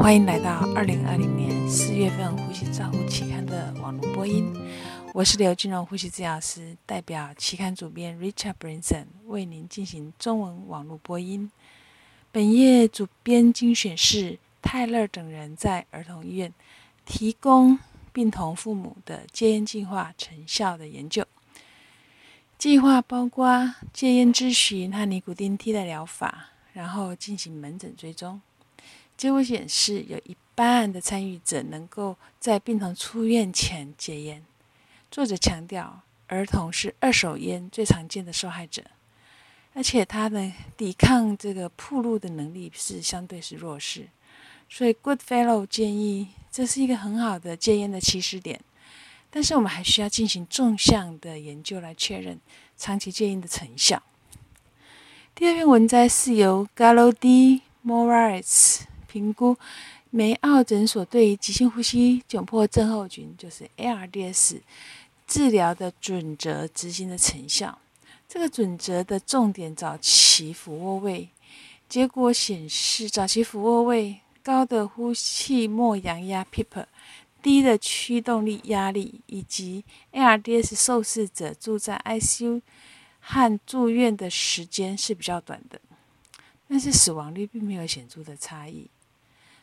欢迎来到二零二零年四月份《呼吸照护期刊》的网络播音。我是刘金荣呼吸治疗师，代表期刊主编 Richard Branson 为您进行中文网络播音。本页主编精选是泰勒等人在儿童医院提供病童父母的戒烟计划成效的研究。计划包括戒烟咨询和尼古丁替代疗法，然后进行门诊追踪。结果显示，有一半的参与者能够在病童出院前戒烟。作者强调，儿童是二手烟最常见的受害者，而且他的抵抗这个铺路的能力是相对是弱势。所以，Goodfellow 建议这是一个很好的戒烟的起始点。但是，我们还需要进行纵向的研究来确认长期戒烟的成效。第二篇文摘是由 Gallo D. Moritz。评估梅奥诊所对于急性呼吸窘迫症候群，就是 ARDS 治疗的准则执行的成效。这个准则的重点早期俯卧位，结果显示早期俯卧位高的呼气末氧压 PEEP，低的驱动力压力，以及 ARDS 受试者住在 ICU 和住院的时间是比较短的，但是死亡率并没有显著的差异。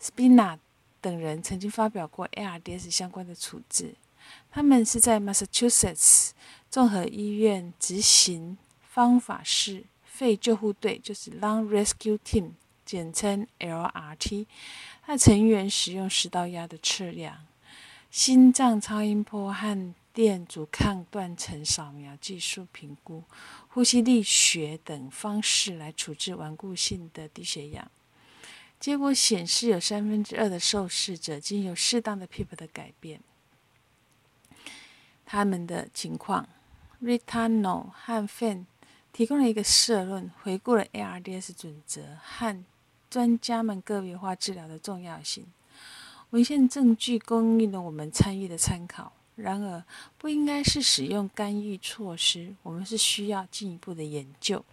Spina 等人曾经发表过 ARDS 相关的处置，他们是在 Massachusetts 综合医院执行方法是肺救护队，就是 Lung Rescue Team，简称 LRT。它成员使用食道压的测量、心脏超音波和电阻抗断层扫描技术评估、呼吸力学等方式来处置顽固性的低血氧。结果显示，有三分之二的受试者经有适当的 PEEP 的改变。他们的情况，Ritano 和 Fan 提供了一个社论，回顾了 ARDS 准则和专家们个别化治疗的重要性。文献证据供应了我们参与的参考。然而，不应该是使用干预措施，我们是需要进一步的研究。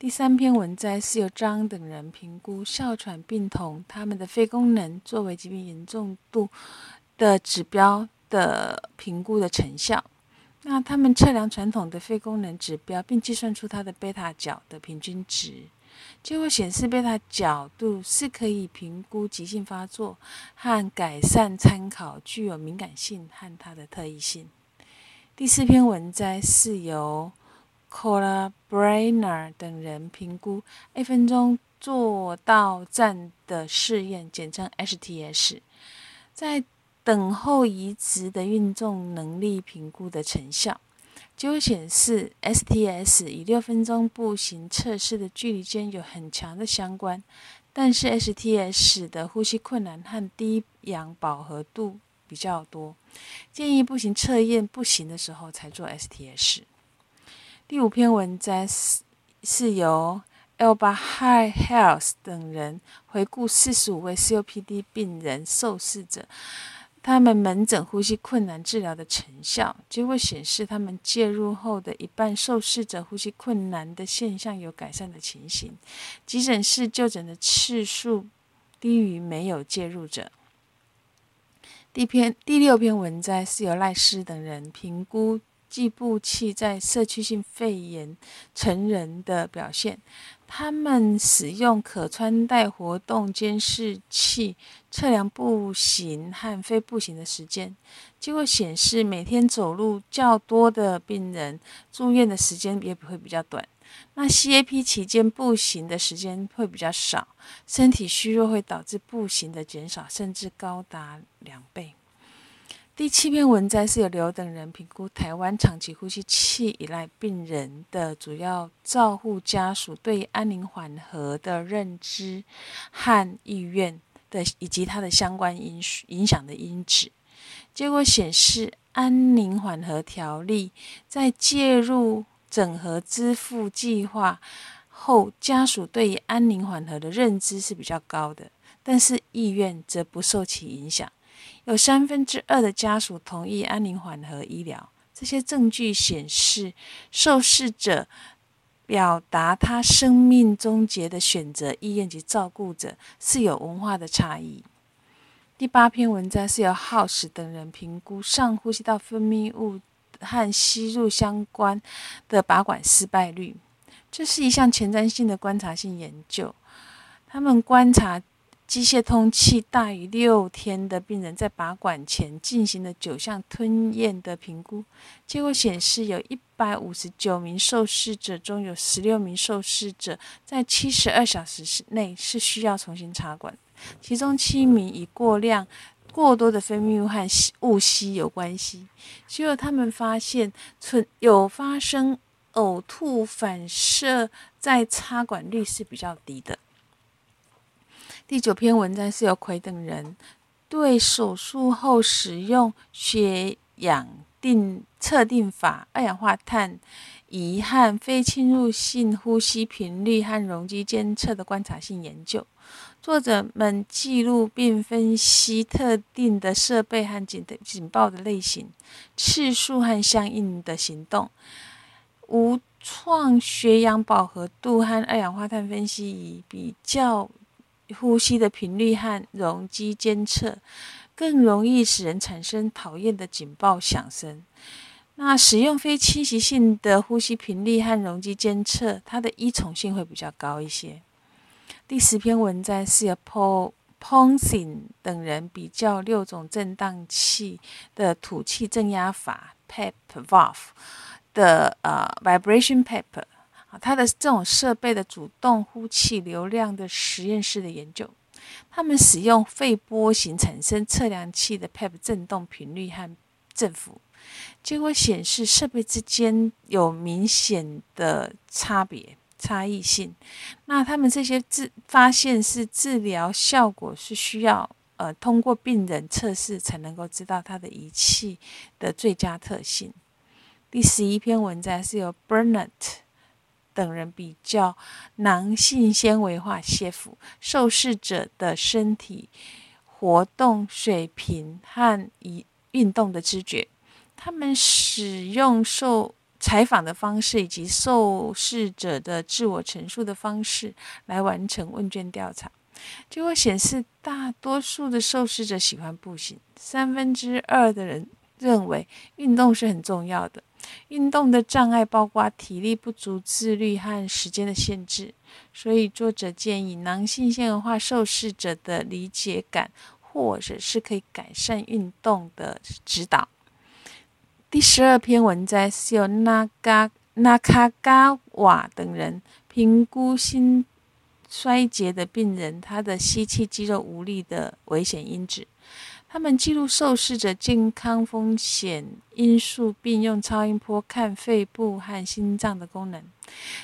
第三篇文摘是由张等人评估哮喘病童他们的肺功能作为疾病严重度的指标的评估的成效。那他们测量传统的肺功能指标，并计算出它的贝塔角的平均值。结果显示，贝塔角度是可以评估急性发作和改善参考，具有敏感性和它的特异性。第四篇文摘是由。Cola Brainer 等人评估一分钟坐到站的试验，简称 HTS，在等候移植的运动能力评估的成效。结果显示，STS 与六分钟步行测试的距离间有很强的相关，但是 STS 的呼吸困难和低氧饱和度比较多，建议步行测验不行的时候才做 STS。第五篇文摘是是由 Elba High Health 等人回顾四十五位 COPD 病人受试者，他们门诊呼吸困难治疗的成效。结果显示，他们介入后的一半受试者呼吸困难的现象有改善的情形，急诊室就诊的次数低于没有介入者。第篇第六篇文摘是由赖斯等人评估。计步器在社区性肺炎成人的表现，他们使用可穿戴活动监视器测量步行和非步行的时间，结果显示，每天走路较多的病人住院的时间也会比较短。那 CAP 期间步行的时间会比较少，身体虚弱会导致步行的减少，甚至高达两倍。第七篇文摘是由刘等人评估台湾长期呼吸器依赖病人的主要照护家属对安宁缓和的认知和意愿的，以及它的相关因影响的因子。结果显示，安宁缓和条例在介入整合支付计划后，家属对安宁缓和的认知是比较高的，但是意愿则不受其影响。有三分之二的家属同意安宁缓和医疗。这些证据显示，受试者表达他生命终结的选择意愿及照顾者是有文化的差异。第八篇文章是由浩史等人评估上呼吸道分泌物和吸入相关的拔管失败率。这是一项前瞻性的观察性研究。他们观察机械通气大于六天的病人在拔管前进行了九项吞咽的评估。结果显示，有一百五十九名受试者中有十六名受试者在七十二小时内是需要重新插管，其中七名与过量、过多的分泌物和雾吸有关系。只有他们发现存有发生。呕吐反射在插管率是比较低的。第九篇文章是由奎等人对手术后使用血氧定测定法、二氧化碳仪和非侵入性呼吸频率和容积监测的观察性研究。作者们记录并分析特定的设备和警警报的类型、次数和相应的行动。无创血氧饱和度和二氧化碳分析仪比较呼吸的频率和容积监测，更容易使人产生讨厌的警报响声。那使用非侵袭性的呼吸频率和容积监测，它的依从性会比较高一些。第十篇文章是由 Paul Ponsin 等人比较六种振荡器的吐气正压法 （PEP valve）。的呃，vibration paper，它的这种设备的主动呼气流量的实验室的研究，他们使用肺波形产生测量器的 pep 振动频率和振幅，结果显示设备之间有明显的差别差异性。那他们这些治发现是治疗效果是需要呃通过病人测试才能够知道它的仪器的最佳特性。第十一篇文章是由 Burnett 等人比较囊性纤维化切腹受试者的身体活动水平和以运动的知觉。他们使用受采访的方式以及受试者的自我陈述的方式来完成问卷调查。结果显示，大多数的受试者喜欢步行，三分之二的人认为运动是很重要的。运动的障碍包括体力不足、自律和时间的限制，所以作者建议囊性纤维化受试者的理解感，或者是可以改善运动的指导。第十二篇文章是由纳嘎纳卡嘎瓦等人评估心衰竭的病人他的吸气肌肉无力的危险因子。他们记录受试者健康风险因素，并用超音波看肺部和心脏的功能。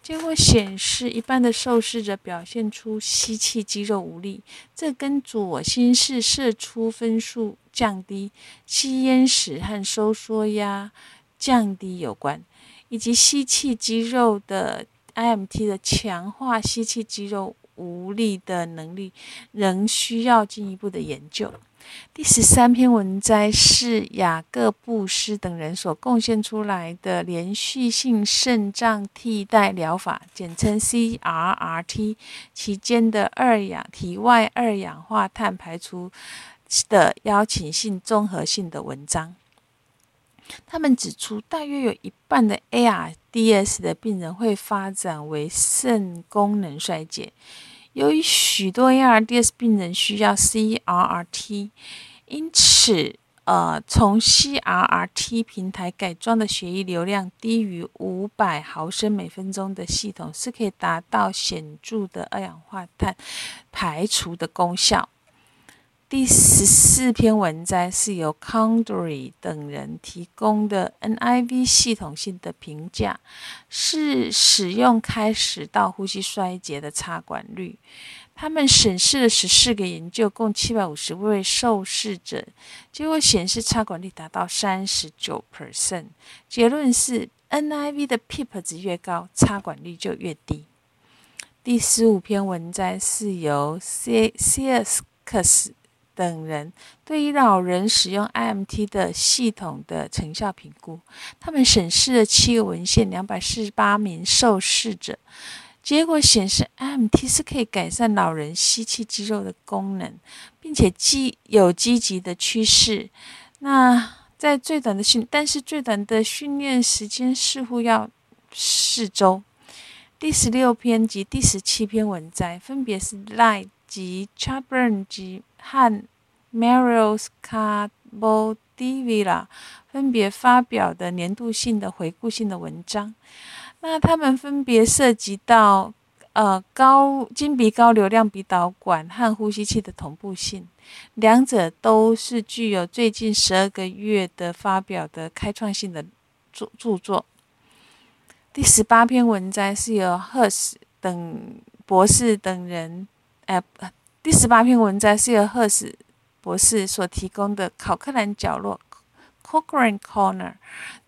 结果显示，一般的受试者表现出吸气肌肉无力，这跟左心室射出分数降低、吸烟时和收缩压降低有关，以及吸气肌肉的 IMT 的强化吸气肌肉无力的能力，仍需要进一步的研究。第十三篇文摘是雅各布斯等人所贡献出来的连续性肾脏替代疗法，简称 CRRT 期间的二氧体外二氧化碳排出的邀请性综合性的文章。他们指出，大约有一半的 ARDS 的病人会发展为肾功能衰竭。由于许多 ARDS 病人需要 CRRT，因此，呃，从 CRRT 平台改装的血液流量低于五百毫升每分钟的系统是可以达到显著的二氧化碳排除的功效。第十四篇文章是由 c o n d r y 等人提供的 NIV 系统性的评价，是使用开始到呼吸衰竭的插管率。他们审视了十四个研究，共七百五十位受试者，结果显示插管率达到三十九 percent。结论是 NIV 的 PEEP 值越高，插管率就越低。第十五篇文章是由 C C S 等人对于老人使用 IMT 的系统的成效评估。他们审视了七个文献，两百四十八名受试者，结果显示 IMT 是可以改善老人吸气肌肉的功能，并且积有积极的趋势。那在最短的训，但是最短的训练时间似乎要四周。第十六篇及第十七篇文摘分别是 Lie 及 Chabern 及和 Marios Cabodivila 分别发表的年度性的回顾性的文章。那他们分别涉及到呃高经鼻高流量鼻导管和呼吸器的同步性，两者都是具有最近十二个月的发表的开创性的著著作。第十八篇文摘是由 Hus 等博士等人，呃，第十八篇文章是由赫斯博士所提供的考克兰角落 （Cochrane Corner）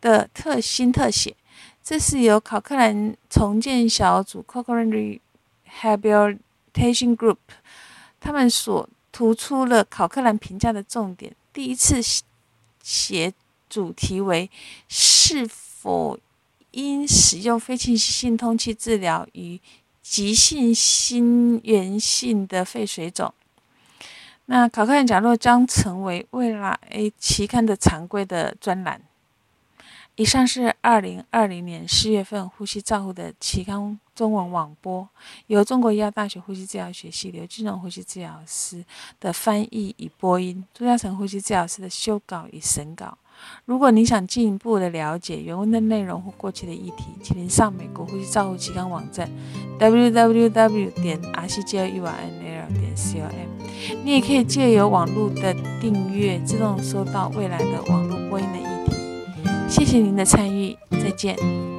的特新特写。这是由考克兰重建小组 （Cochrane Rehabilitation Group） 他们所突出了考克兰评价的重点。第一次写主题为是否。因使用非侵袭性通气治疗与急性心源性的肺水肿，那考克兰讲落将成为未来期刊的常规的专栏。以上是二零二零年四月份呼吸照护的期刊中文网播，由中国医药大学呼吸治疗学系刘金荣呼吸治疗师的翻译与播音，朱嘉诚呼吸治疗师的修稿与审稿。如果你想进一步的了解原文的内容或过去的议题，请您上美国呼吸照护期刊网站 www 点 r c g u r n l 点 com。你也可以借由网络的订阅，自动收到未来的网络播音的议题。谢谢您的参与，再见。